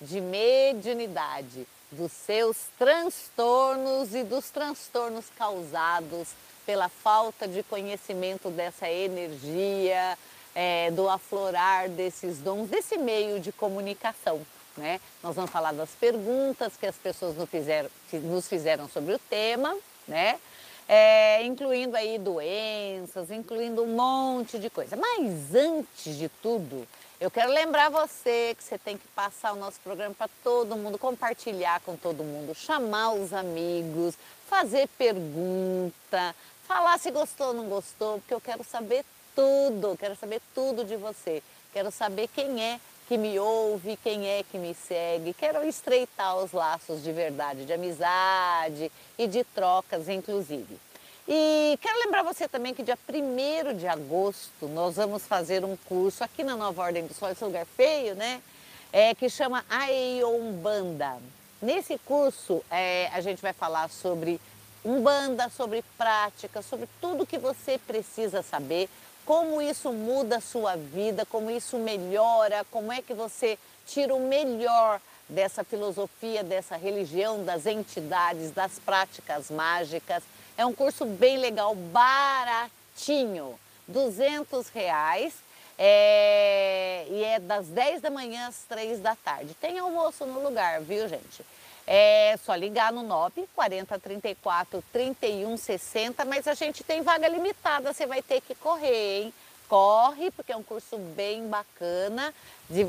de mediunidade, dos seus transtornos e dos transtornos causados pela falta de conhecimento dessa energia, é, do aflorar desses dons, desse meio de comunicação. Né? Nós vamos falar das perguntas que as pessoas nos fizeram, nos fizeram sobre o tema, né? É, incluindo aí doenças, incluindo um monte de coisa. Mas antes de tudo, eu quero lembrar você que você tem que passar o nosso programa para todo mundo, compartilhar com todo mundo, chamar os amigos, fazer pergunta, falar se gostou ou não gostou, porque eu quero saber tudo, quero saber tudo de você. Quero saber quem é que me ouve, quem é que me segue. Quero estreitar os laços de verdade, de amizade e de trocas, inclusive. E quero lembrar você também que dia 1 de agosto nós vamos fazer um curso aqui na Nova Ordem do Sol, esse lugar feio, né? É, que chama Aeombanda. Nesse curso é, a gente vai falar sobre Umbanda, sobre prática, sobre tudo que você precisa saber, como isso muda a sua vida, como isso melhora, como é que você tira o melhor dessa filosofia, dessa religião, das entidades, das práticas mágicas. É um curso bem legal, baratinho, 200 reais. É, e é das 10 da manhã às 3 da tarde. Tem almoço no lugar, viu, gente? É só ligar no 9 40 34 31 60, mas a gente tem vaga limitada, você vai ter que correr, hein? Corre, porque é um curso bem bacana.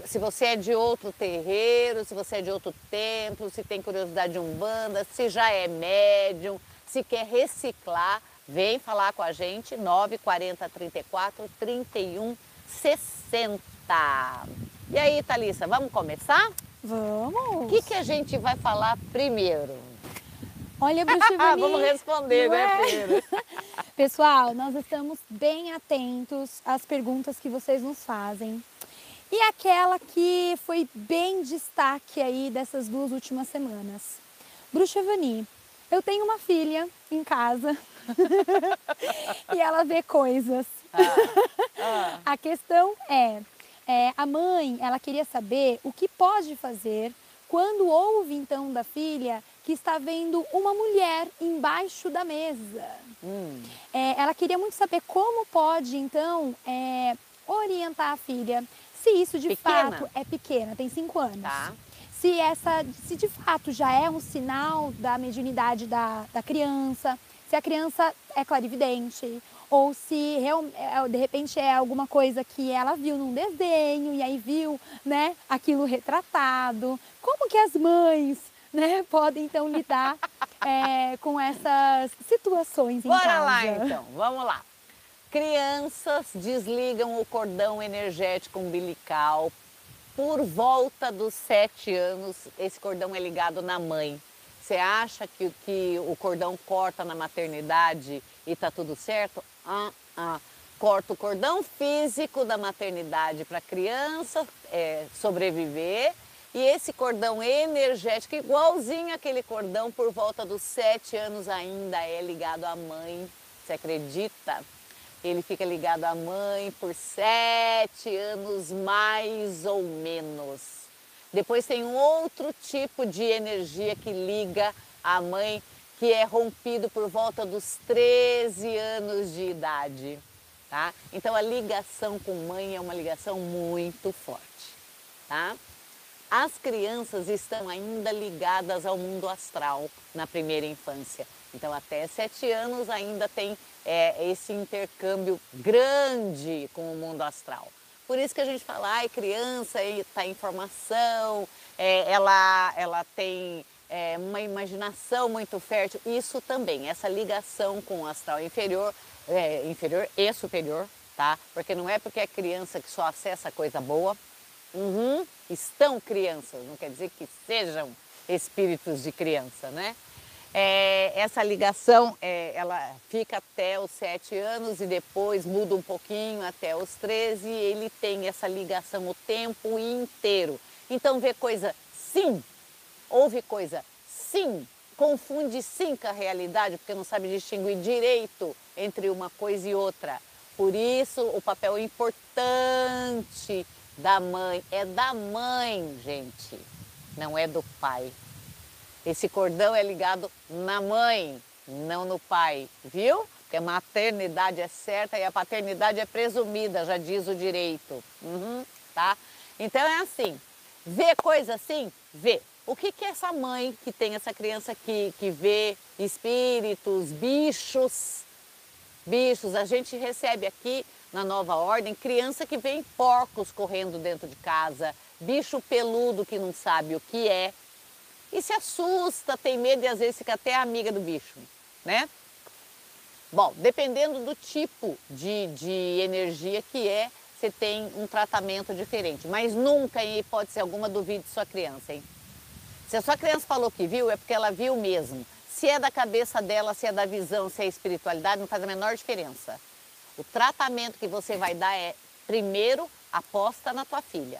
Se você é de outro terreiro, se você é de outro templo, se tem curiosidade de umbanda, se já é médium, se quer reciclar, vem falar com a gente, 940 34 31 60. E aí, Thalissa, vamos começar? Vamos! O que, que a gente vai falar primeiro? Olha, Bruxa Vamos responder, né, é? primeiro. Pessoal, nós estamos bem atentos às perguntas que vocês nos fazem. E aquela que foi bem destaque aí dessas duas últimas semanas. Bruxa Vani, eu tenho uma filha em casa e ela vê coisas. Ah, ah. A questão é, é, a mãe, ela queria saber o que pode fazer quando ouve então da filha que está vendo uma mulher embaixo da mesa. Hum. É, ela queria muito saber como pode então é, orientar a filha se isso de pequena. fato é pequena, tem cinco anos. Tá. Se essa, se de fato já é um sinal da mediunidade da, da criança, se a criança é clarividente ou se é, de repente é alguma coisa que ela viu num desenho e aí viu, né, aquilo retratado. Como que as mães, né, podem então lidar é, com essas situações em Bora casa? lá então, vamos lá. Crianças desligam o cordão energético umbilical por volta dos sete anos. Esse cordão é ligado na mãe. Você acha que, que o cordão corta na maternidade e tá tudo certo? ah, ah, corta o cordão físico da maternidade para a criança é, sobreviver e esse cordão energético, igualzinho aquele cordão por volta dos sete anos ainda é ligado à mãe. Você acredita? Ele fica ligado à mãe por sete anos mais ou menos. Depois tem um outro tipo de energia que liga a mãe que é rompido por volta dos 13 anos de idade. Tá? Então a ligação com mãe é uma ligação muito forte. Tá? As crianças estão ainda ligadas ao mundo astral na primeira infância. Então até 7 anos ainda tem é, esse intercâmbio grande com o mundo astral. Por isso que a gente fala, ai, criança está em formação, é, ela, ela tem é, uma imaginação muito fértil, isso também, essa ligação com o astral inferior, é, inferior e superior, tá? Porque não é porque é criança que só acessa coisa boa. Uhum, estão crianças, não quer dizer que sejam espíritos de criança, né? É, essa ligação, é, ela fica até os sete anos e depois muda um pouquinho até os 13 e ele tem essa ligação o tempo inteiro. Então vê coisa sim Houve coisa? Sim. Confunde sim com a realidade, porque não sabe distinguir direito entre uma coisa e outra. Por isso, o papel importante da mãe é da mãe, gente. não é do pai. Esse cordão é ligado na mãe, não no pai, viu? Porque a maternidade é certa e a paternidade é presumida, já diz o direito. Uhum, tá? Então é assim, vê coisa assim? Vê. O que, que é essa mãe que tem essa criança que, que vê espíritos, bichos? Bichos, a gente recebe aqui na nova ordem criança que vê porcos correndo dentro de casa, bicho peludo que não sabe o que é, e se assusta, tem medo e às vezes fica até amiga do bicho, né? Bom, dependendo do tipo de, de energia que é, você tem um tratamento diferente. Mas nunca, em hipótese alguma, duvide sua criança, hein? Se a sua criança falou que viu, é porque ela viu mesmo. Se é da cabeça dela, se é da visão, se é espiritualidade, não faz a menor diferença. O tratamento que você vai dar é, primeiro, aposta na tua filha.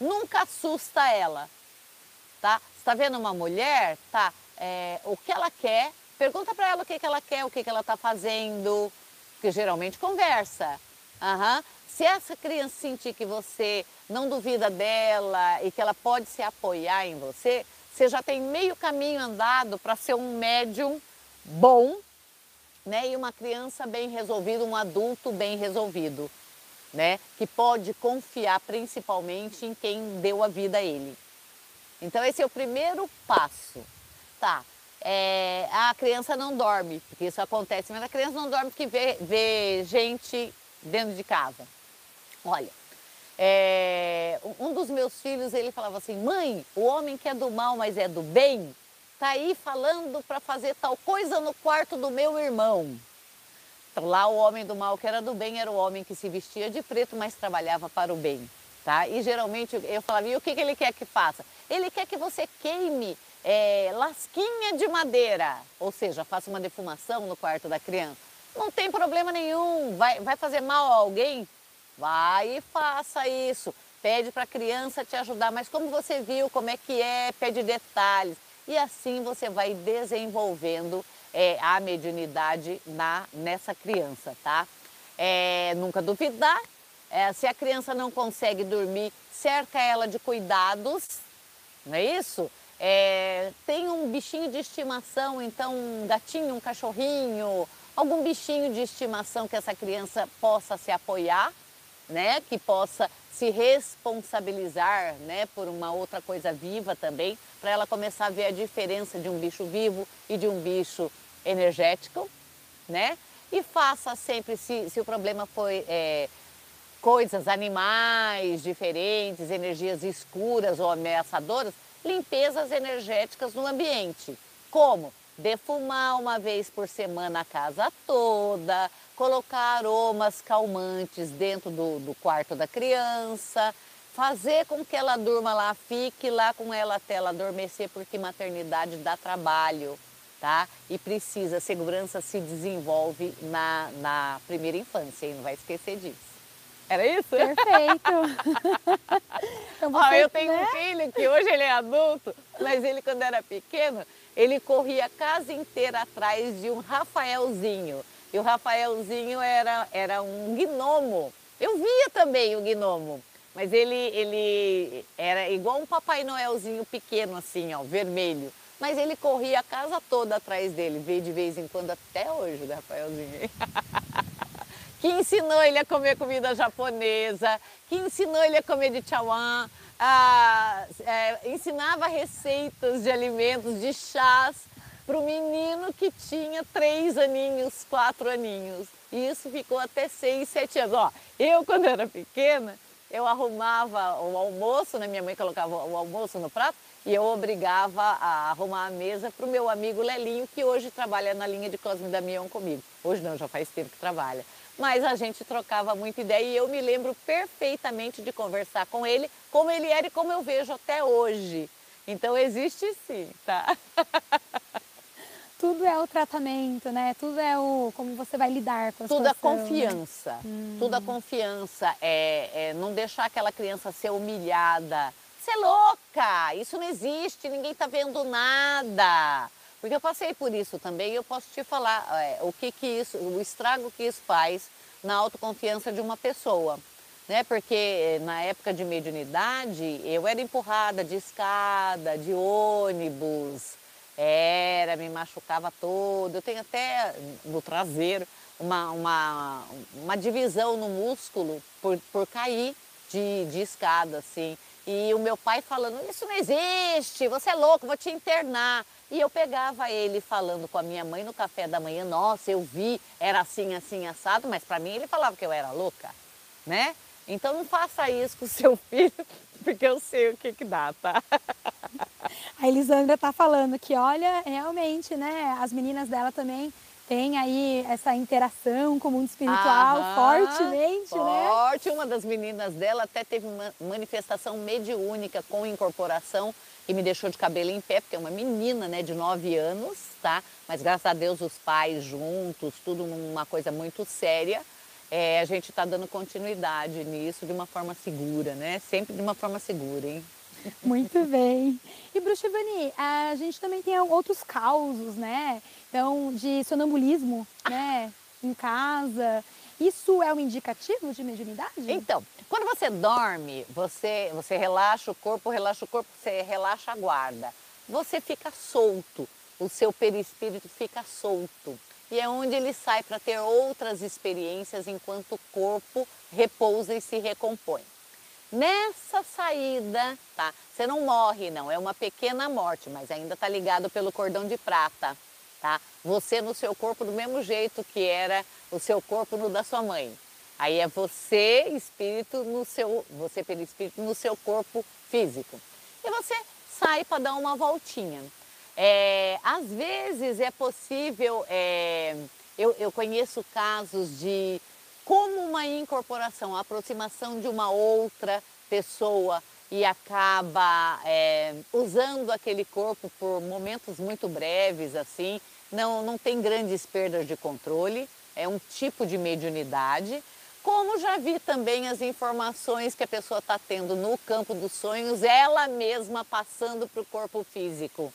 Nunca assusta ela, tá? Está vendo uma mulher, tá? É, o que ela quer, pergunta para ela o que, que ela quer, o que, que ela está fazendo, porque geralmente conversa. Uhum. Se essa criança sentir que você não duvida dela e que ela pode se apoiar em você, você já tem meio caminho andado para ser um médium bom, né? E uma criança bem resolvida, um adulto bem resolvido, né? Que pode confiar principalmente em quem deu a vida a ele. Então esse é o primeiro passo. Tá, é, a criança não dorme, porque isso acontece, mas a criança não dorme porque vê, vê gente dentro de casa. Olha, é, um dos meus filhos, ele falava assim, mãe, o homem que é do mal, mas é do bem, tá aí falando para fazer tal coisa no quarto do meu irmão. Então, lá o homem do mal que era do bem era o homem que se vestia de preto, mas trabalhava para o bem. Tá? E geralmente eu falava, e o que, que ele quer que faça? Ele quer que você queime é, lasquinha de madeira, ou seja, faça uma defumação no quarto da criança. Não tem problema nenhum, vai, vai fazer mal a alguém? Vai e faça isso. Pede para a criança te ajudar, mas como você viu, como é que é, pede detalhes. E assim você vai desenvolvendo é, a mediunidade na, nessa criança, tá? É, nunca duvidar é, se a criança não consegue dormir, cerca ela de cuidados, não é isso? É, tem um bichinho de estimação, então um gatinho, um cachorrinho, algum bichinho de estimação que essa criança possa se apoiar, né? Que possa se responsabilizar, né? Por uma outra coisa viva também, para ela começar a ver a diferença de um bicho vivo e de um bicho energético, né? E faça sempre, se, se o problema foi é, coisas, animais diferentes, energias escuras ou ameaçadoras, limpezas energéticas no ambiente. Como? Defumar uma vez por semana a casa toda, colocar aromas calmantes dentro do, do quarto da criança, fazer com que ela durma lá, fique lá com ela até ela adormecer, porque maternidade dá trabalho, tá? E precisa, segurança se desenvolve na, na primeira infância, hein? não vai esquecer disso. Era isso? Perfeito. então você, eu tenho né? um filho que hoje ele é adulto, mas ele quando era pequeno, ele corria a casa inteira atrás de um Rafaelzinho. E o Rafaelzinho era, era um gnomo. Eu via também o gnomo, mas ele, ele era igual um Papai Noelzinho pequeno assim, ó, vermelho. Mas ele corria a casa toda atrás dele, veio de vez em quando até hoje o Rafaelzinho. que ensinou ele a comer comida japonesa, que ensinou ele a comer de chawan, é, ensinava receitas de alimentos, de chás para o menino que tinha três aninhos, quatro aninhos. E isso ficou até seis, sete anos. Ó, eu, quando era pequena, eu arrumava o almoço, né? minha mãe colocava o almoço no prato, e eu obrigava a arrumar a mesa para o meu amigo Lelinho, que hoje trabalha na linha de Cosme Damião comigo. Hoje não, já faz tempo que trabalha mas a gente trocava muita ideia e eu me lembro perfeitamente de conversar com ele, como ele era e como eu vejo até hoje. Então existe sim, tá? Tudo é o tratamento, né? Tudo é o como você vai lidar com a Tudo situação, a confiança. Hum. Tudo a confiança. É, é não deixar aquela criança ser humilhada. Você é louca! Isso não existe, ninguém tá vendo nada. Porque eu passei por isso também e eu posso te falar é, o que, que isso, o estrago que isso faz na autoconfiança de uma pessoa. né? Porque na época de mediunidade eu era empurrada de escada, de ônibus, era, me machucava todo. Eu tenho até no traseiro uma, uma, uma divisão no músculo por, por cair de, de escada, assim. E o meu pai falando, isso não existe, você é louco, vou te internar. E eu pegava ele falando com a minha mãe no café da manhã, nossa, eu vi, era assim, assim, assado, mas para mim ele falava que eu era louca, né? Então não faça isso com o seu filho, porque eu sei o que que dá, tá? A Elisandra tá falando que, olha, realmente, né, as meninas dela também têm aí essa interação com o mundo espiritual Aham, fortemente, forte. né? Forte. Uma das meninas dela até teve uma manifestação mediúnica com incorporação e me deixou de cabelo em pé, porque é uma menina, né, de 9 anos, tá? Mas graças a Deus os pais juntos, tudo uma coisa muito séria é, a gente está dando continuidade nisso de uma forma segura, né? Sempre de uma forma segura, hein? Muito bem. E Bruxivani, a gente também tem outros causos, né? Então, de sonambulismo, né? Em casa. Isso é um indicativo de mediunidade? Então, quando você dorme, você, você relaxa o corpo, relaxa o corpo, você relaxa a guarda. Você fica solto, o seu perispírito fica solto e é onde ele sai para ter outras experiências enquanto o corpo repousa e se recompõe. Nessa saída, tá? Você não morre, não, é uma pequena morte, mas ainda está ligado pelo cordão de prata, tá? Você no seu corpo do mesmo jeito que era o seu corpo no da sua mãe. Aí é você, espírito, no seu, você perispírito no seu corpo físico. E você sai para dar uma voltinha. É, às vezes é possível, é, eu, eu conheço casos de como uma incorporação, a aproximação de uma outra pessoa e acaba é, usando aquele corpo por momentos muito breves, assim, não, não tem grandes perdas de controle, é um tipo de mediunidade. Como já vi também as informações que a pessoa está tendo no campo dos sonhos, ela mesma passando para o corpo físico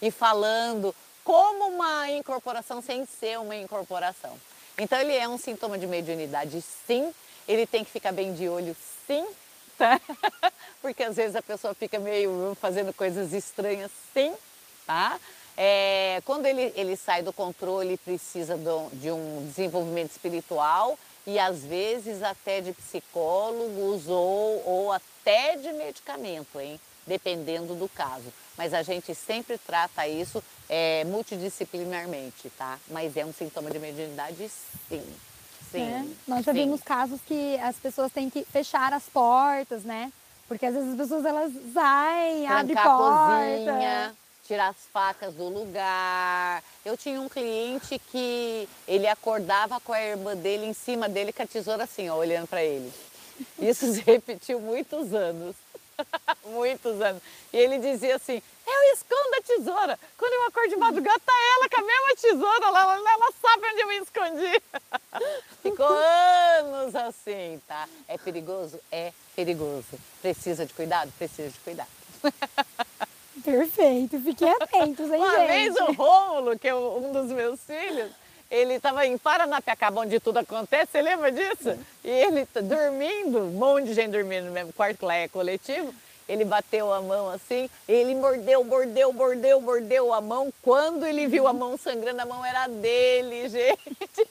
e falando como uma incorporação sem ser uma incorporação. Então ele é um sintoma de mediunidade, sim. Ele tem que ficar bem de olho, sim, tá? Porque às vezes a pessoa fica meio fazendo coisas estranhas, sim, tá? É, quando ele, ele sai do controle, precisa do, de um desenvolvimento espiritual e às vezes até de psicólogos ou, ou até de medicamento, hein? dependendo do caso. Mas a gente sempre trata isso é, multidisciplinarmente, tá? Mas é um sintoma de mediunidade, sim. Sim. É, nós já sim. vimos casos que as pessoas têm que fechar as portas, né? Porque às vezes as pessoas elas saem, abrem porta. a cozinha, tirar as facas do lugar. Eu tinha um cliente que ele acordava com a irmã dele em cima dele com a tesoura assim, ó, olhando para ele. Isso se repetiu muitos anos. Muitos anos. E ele dizia assim: Eu escondo a tesoura. Quando eu acordo de madrugada, tá ela com a mesma tesoura lá, ela, ela sabe onde eu me escondi. Ficou anos assim, tá? É perigoso? É perigoso. Precisa de cuidado? Precisa de cuidado. Perfeito, fiquem atentos, hein, Uma gente? vez o Rômulo, que é um dos meus filhos, ele estava em Paranapiacaba, onde tudo acontece, você lembra disso? E ele tá dormindo, um monte de gente dormindo no mesmo quarto, que lá é coletivo. Ele bateu a mão assim, ele mordeu, mordeu, mordeu, mordeu a mão. Quando ele viu a mão sangrando, a mão era dele, gente.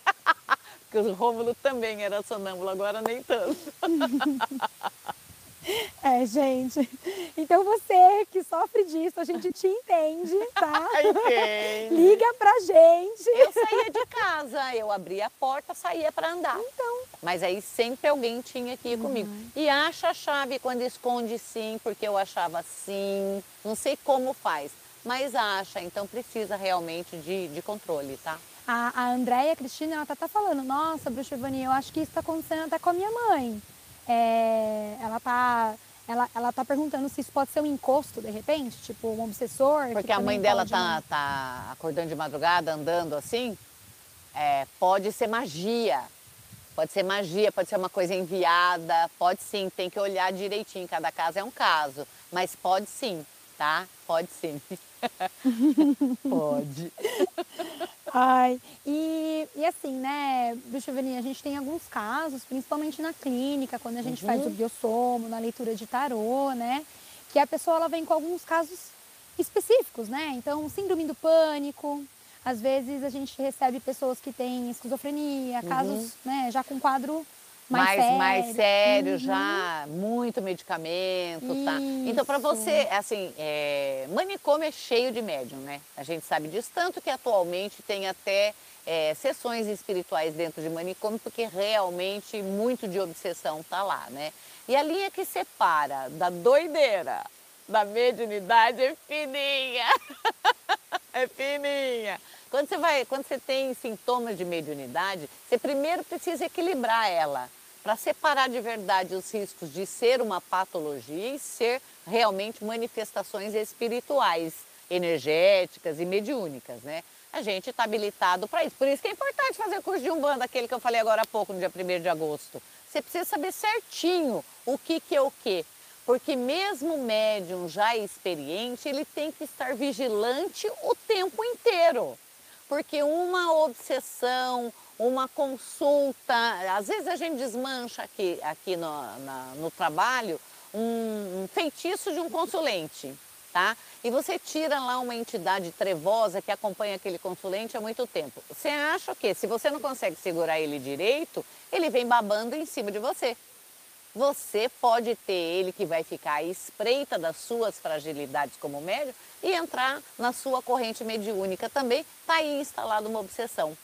Porque o Rômulo também era sonâmbulo, agora nem tanto. É, gente. Então você que sofre disso, a gente te entende, tá? Entende. Liga pra gente. Eu saía de casa, eu abria a porta, saía para andar. Então. Mas aí sempre alguém tinha que ir uhum. comigo. E acha a chave quando esconde sim, porque eu achava sim. Não sei como faz, mas acha. Então precisa realmente de, de controle, tá? A, a Andréia Cristina, ela tá, tá falando, nossa, Bruxa Ivani, eu acho que isso tá acontecendo até com a minha mãe. É, ela tá ela, ela tá perguntando se isso pode ser um encosto de repente, tipo um obsessor. Porque a mãe dela tá, tá acordando de madrugada, andando assim. É, pode ser magia. Pode ser magia, pode ser uma coisa enviada, pode sim, tem que olhar direitinho. Cada caso é um caso, mas pode sim. Tá? Pode sim. Pode. Ai, e, e assim, né, eu ver, a gente tem alguns casos, principalmente na clínica, quando a gente uhum. faz o biossomo, na leitura de tarô, né, que a pessoa ela vem com alguns casos específicos, né? Então, síndrome do pânico, às vezes a gente recebe pessoas que têm esquizofrenia, uhum. casos, né, já com quadro mais, mais sério, mais sério uhum. já, muito medicamento, Isso. tá? Então, para você, assim, é, manicômio é cheio de médium, né? A gente sabe disso, tanto que atualmente tem até é, sessões espirituais dentro de manicômio, porque realmente muito de obsessão tá lá, né? E a linha que separa da doideira da mediunidade é fininha. é fininha. Quando você, vai, quando você tem sintomas de mediunidade, você primeiro precisa equilibrar ela para separar de verdade os riscos de ser uma patologia e ser realmente manifestações espirituais, energéticas e mediúnicas, né? A gente está habilitado para isso. Por isso que é importante fazer curso de Umbanda, aquele que eu falei agora há pouco, no dia 1 de agosto. Você precisa saber certinho o que, que é o que. Porque mesmo o médium já experiente, ele tem que estar vigilante o tempo inteiro. Porque uma obsessão, uma consulta, às vezes a gente desmancha aqui, aqui no, na, no trabalho um, um feitiço de um consulente, tá? E você tira lá uma entidade trevosa que acompanha aquele consulente há muito tempo. Você acha que se você não consegue segurar ele direito, ele vem babando em cima de você você pode ter ele que vai ficar à espreita das suas fragilidades como médium e entrar na sua corrente mediúnica também, está aí instalada uma obsessão.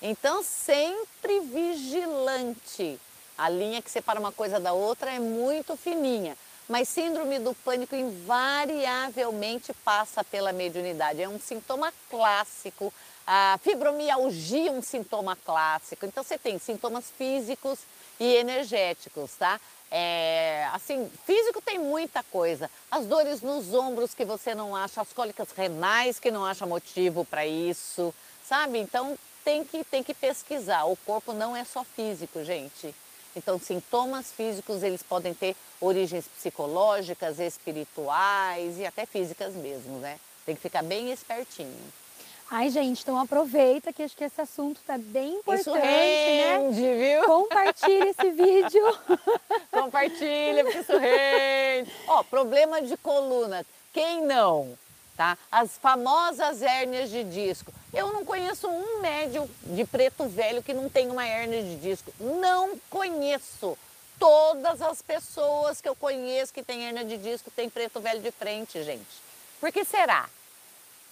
Então, sempre vigilante. A linha que separa uma coisa da outra é muito fininha, mas síndrome do pânico invariavelmente passa pela mediunidade. É um sintoma clássico. A fibromialgia é um sintoma clássico. Então, você tem sintomas físicos e energéticos, tá? É, assim, físico tem muita coisa. As dores nos ombros que você não acha, as cólicas renais que não acha motivo para isso, sabe? Então tem que, tem que pesquisar. O corpo não é só físico, gente. Então, sintomas físicos, eles podem ter origens psicológicas, espirituais e até físicas mesmo, né? Tem que ficar bem espertinho. Ai, gente, então aproveita que acho que esse assunto tá bem importante, isso né? rende, né? viu? Compartilha esse vídeo. Compartilha, porque isso rende. Ó, problema de coluna, quem não? Tá? As famosas hérnias de disco. Eu não conheço um médium de preto velho que não tem uma hérnia de disco. Não conheço. Todas as pessoas que eu conheço que têm hérnia de disco têm preto velho de frente, gente. Por que será?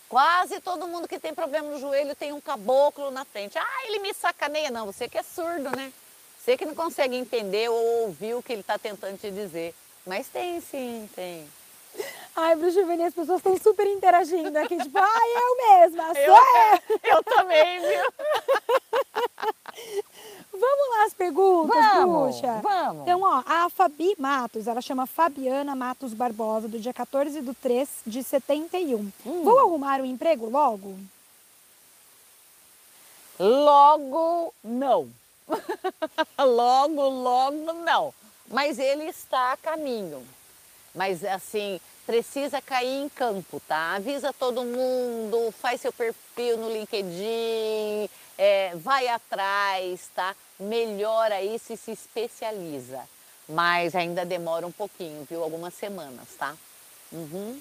Quase todo mundo que tem problema no joelho tem um caboclo na frente. Ah, ele me sacaneia. Não, você que é surdo, né? Você que não consegue entender ou ouvir o que ele está tentando te dizer. Mas tem sim, tem. Ai, Bruxa Vini, as pessoas estão super interagindo aqui, tipo, ai, eu mesma, sou eu. Eu também, viu? Vamos lá as perguntas, vamos, Bruxa? Vamos. Então, ó, a Fabi Matos, ela chama Fabiana Matos Barbosa, do dia 14 de 3 de 71. Hum. Vou arrumar um emprego logo? Logo, não. logo, logo, não. Mas ele está a caminho. Mas, assim, precisa cair em campo, tá? Avisa todo mundo, faz seu perfil no LinkedIn, é, vai atrás, tá? Melhora isso e se especializa. Mas ainda demora um pouquinho, viu? Algumas semanas, tá? Uhum.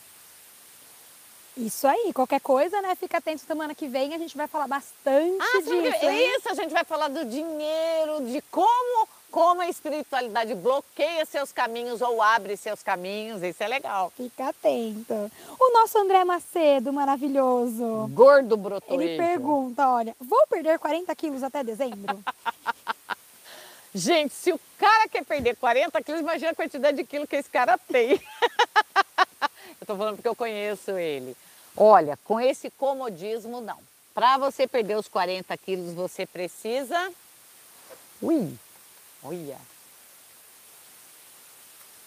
Isso aí, qualquer coisa, né? Fica atento semana que vem, a gente vai falar bastante ah, disso. Isso, a gente vai falar do dinheiro, de como como a espiritualidade bloqueia seus caminhos ou abre seus caminhos, isso é legal. Fica atento. O nosso André Macedo, maravilhoso. Gordo brotou. Ele pergunta, olha, vou perder 40 quilos até dezembro? Gente, se o cara quer perder 40 quilos, imagina a quantidade de quilos que esse cara tem. eu tô falando porque eu conheço ele. Olha, com esse comodismo, não. Para você perder os 40 quilos, você precisa... Ui, Olha.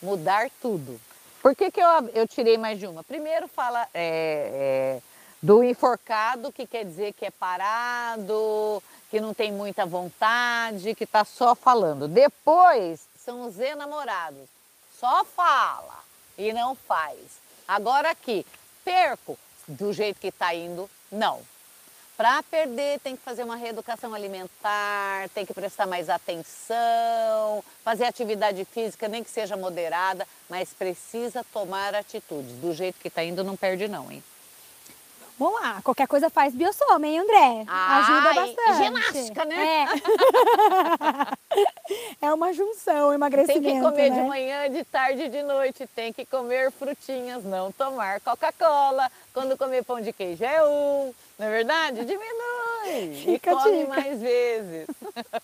Mudar tudo. Por que, que eu, eu tirei mais de uma? Primeiro fala é, é, do enforcado, que quer dizer que é parado, que não tem muita vontade, que está só falando. Depois são os enamorados. Só fala e não faz. Agora aqui, perco do jeito que está indo, não. Para perder, tem que fazer uma reeducação alimentar, tem que prestar mais atenção, fazer atividade física, nem que seja moderada, mas precisa tomar atitudes. Do jeito que está indo, não perde não, hein? Vamos lá, qualquer coisa faz biosoma, hein, André? Ah, Ajuda bastante. ginástica, né? É. é uma junção, Tem emagrecimento, que comer né? de manhã, de tarde e de noite. Tem que comer frutinhas, não tomar Coca-Cola. Quando comer pão de queijo é um. Não é verdade? Diminui. Fica e come dica. mais vezes.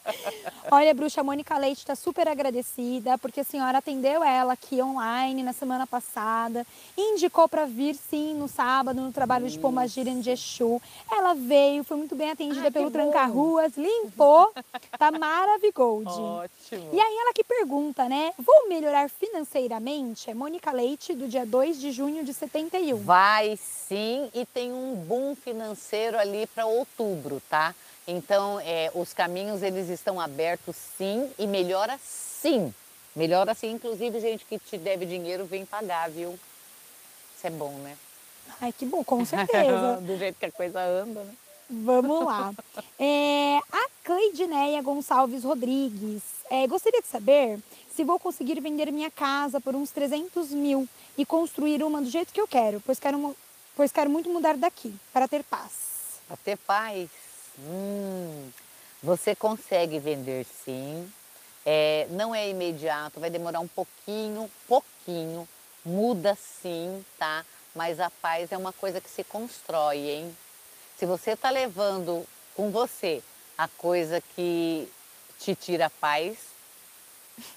Olha, bruxa, a Mônica Leite está super agradecida porque a senhora atendeu ela aqui online na semana passada, indicou para vir sim no sábado no trabalho de Pombagira em Exu. Ela veio, foi muito bem atendida Ai, pelo. Tranca-Ruas, limpou, tá maravigold. Ótimo. E aí ela que pergunta, né? Vou melhorar financeiramente? É Mônica Leite, do dia 2 de junho de 71. Vai sim e tem um boom financeiro ali para outubro, tá? Então, é, os caminhos eles estão abertos sim e melhora sim. Melhora sim, inclusive gente que te deve dinheiro vem pagar, viu? Isso é bom, né? Ai, que bom, com certeza. Do jeito que a coisa anda, né? Vamos lá. É, a Cleidineia Gonçalves Rodrigues. é, gostaria de saber se vou conseguir vender minha casa por uns 300 mil e construir uma do jeito que eu quero, pois quero, pois quero muito mudar daqui, para ter paz. Para ter paz, hum, você consegue vender sim. É, não é imediato, vai demorar um pouquinho, pouquinho. Muda sim, tá? Mas a paz é uma coisa que se constrói, hein? Se você está levando com você a coisa que te tira a paz,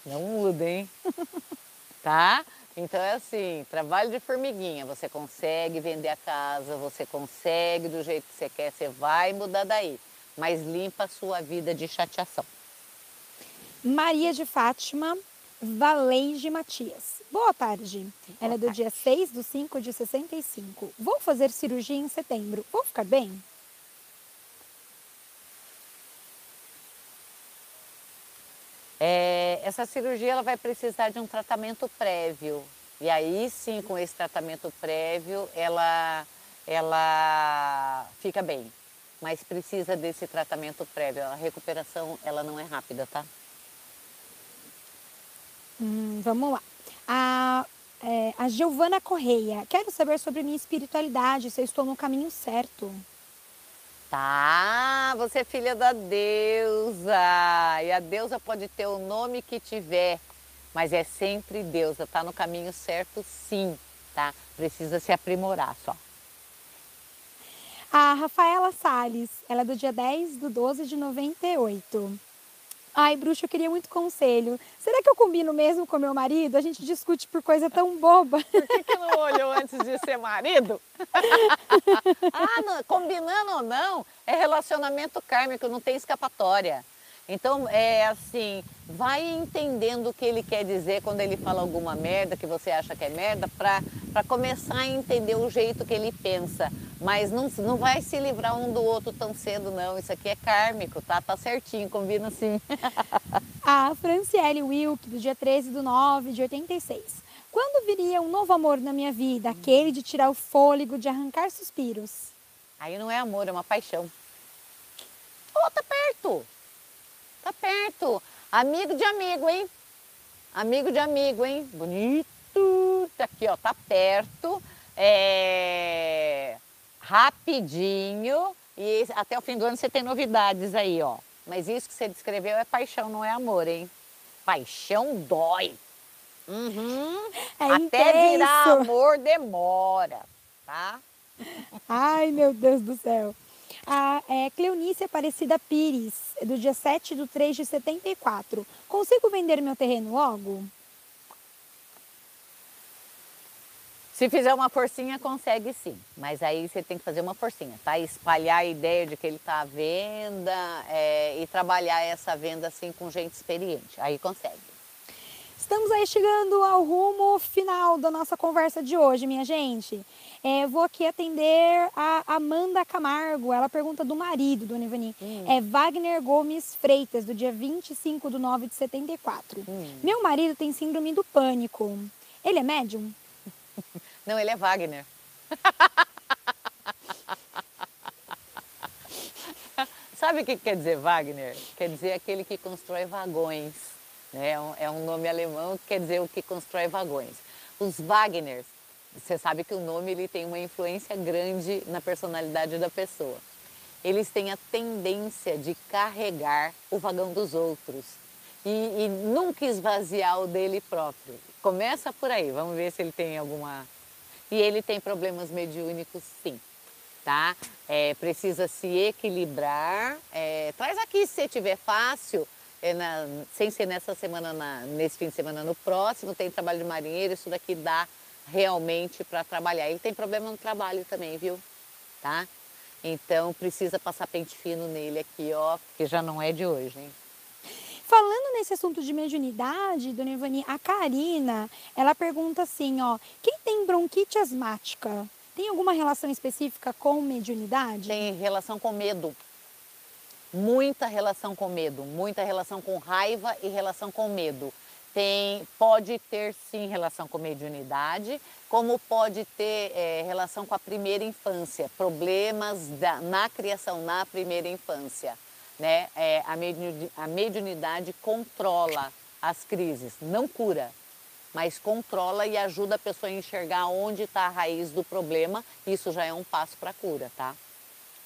não muda, hein? tá? Então é assim, trabalho de formiguinha, você consegue vender a casa, você consegue do jeito que você quer, você vai mudar daí, mas limpa a sua vida de chateação. Maria de Fátima Valeige Matias. Boa tarde. Ela é do dia 6 do 5 de 65. Vou fazer cirurgia em setembro. Vou ficar bem? É, essa cirurgia ela vai precisar de um tratamento prévio. E aí sim, com esse tratamento prévio, ela, ela fica bem. Mas precisa desse tratamento prévio. A recuperação ela não é rápida, tá? Hum, vamos lá. A, é, a Giovana Correia. Quero saber sobre minha espiritualidade, se eu estou no caminho certo. Tá, você é filha da deusa. E a deusa pode ter o nome que tiver, mas é sempre deusa. Tá no caminho certo, sim, tá? Precisa se aprimorar só. A Rafaela Salles, ela é do dia 10 do 12 de 98. Ai, bruxa, eu queria muito conselho. Será que eu combino mesmo com meu marido? A gente discute por coisa tão boba. Por que, que não olhou antes de ser marido? ah, não, combinando ou não, é relacionamento kármico, não tem escapatória. Então, é assim, vai entendendo o que ele quer dizer quando ele fala alguma merda que você acha que é merda, para começar a entender o jeito que ele pensa. Mas não, não vai se livrar um do outro tão cedo, não. Isso aqui é kármico, tá? Tá certinho, combina sim. A Franciele Wilk, do dia 13 do 9 de 86. Quando viria um novo amor na minha vida? Aquele de tirar o fôlego, de arrancar suspiros. Aí não é amor, é uma paixão. Ô, tá perto! Tá perto. Amigo de amigo, hein? Amigo de amigo, hein? Bonito. Tá aqui, ó, tá perto. É... Rapidinho. E até o fim do ano você tem novidades aí, ó. Mas isso que você descreveu é paixão, não é amor, hein? Paixão dói. Uhum. É Até virar intenso. amor demora, tá? Ai, meu Deus do céu. A é, Cleonice Aparecida Pires, do dia 7 do 3 de 74. Consigo vender meu terreno logo? Se fizer uma forcinha, consegue sim. Mas aí você tem que fazer uma forcinha, tá? Espalhar a ideia de que ele está à venda é, e trabalhar essa venda assim com gente experiente. Aí consegue. Estamos aí chegando ao rumo final da nossa conversa de hoje, minha gente. É, vou aqui atender a Amanda Camargo. Ela pergunta do marido, Dona Ivani. É Wagner Gomes Freitas, do dia 25 de 9 de 74. Hum. Meu marido tem síndrome do pânico. Ele é médium? Não, ele é Wagner. Sabe o que quer dizer Wagner? Quer dizer aquele que constrói vagões. Né? É um nome alemão que quer dizer o que constrói vagões. Os Wagners, você sabe que o nome ele tem uma influência grande na personalidade da pessoa. Eles têm a tendência de carregar o vagão dos outros e, e nunca esvaziar o dele próprio. Começa por aí, vamos ver se ele tem alguma. E ele tem problemas mediúnicos, sim tá? É, precisa se equilibrar. É, traz aqui se tiver fácil, é na, sem ser nessa semana, na, nesse fim de semana, no próximo, tem trabalho de marinheiro, isso daqui dá realmente para trabalhar. Ele tem problema no trabalho também, viu? Tá? Então precisa passar pente fino nele aqui, ó, porque já não é de hoje, hein? Falando nesse assunto de mediunidade, dona Ivani, a Karina, ela pergunta assim, ó, quem tem bronquite asmática tem alguma relação específica com mediunidade? Tem relação com medo. Muita relação com medo, muita relação com raiva e relação com medo. Tem, pode ter sim relação com mediunidade, como pode ter é, relação com a primeira infância, problemas da, na criação na primeira infância. Né? É, a, a mediunidade controla as crises, não cura, mas controla e ajuda a pessoa a enxergar onde está a raiz do problema. Isso já é um passo para a cura, tá?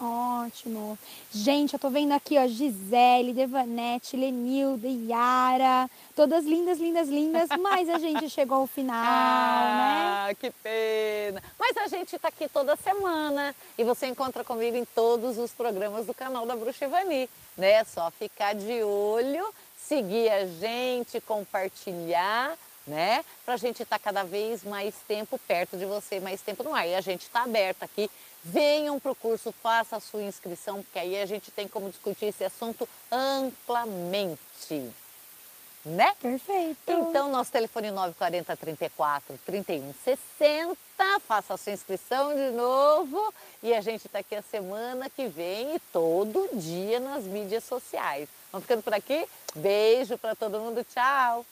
Ótimo. Gente, eu tô vendo aqui, ó, Gisele, Devanete, Lenilda, Yara, todas lindas, lindas, lindas, mas a gente chegou ao final, ah, né? que pena. Mas a gente tá aqui toda semana e você encontra comigo em todos os programas do canal da Bruxa Ivani, né? É só ficar de olho, seguir a gente, compartilhar, né? Para a gente estar tá cada vez mais tempo perto de você, mais tempo no ar. E a gente está aberto aqui. Venham para o curso, faça a sua inscrição, porque aí a gente tem como discutir esse assunto amplamente. Né? Perfeito. Então, nosso telefone 940 34 31 60. Faça a sua inscrição de novo. E a gente está aqui a semana que vem e todo dia nas mídias sociais. Vamos ficando por aqui? Beijo para todo mundo. Tchau.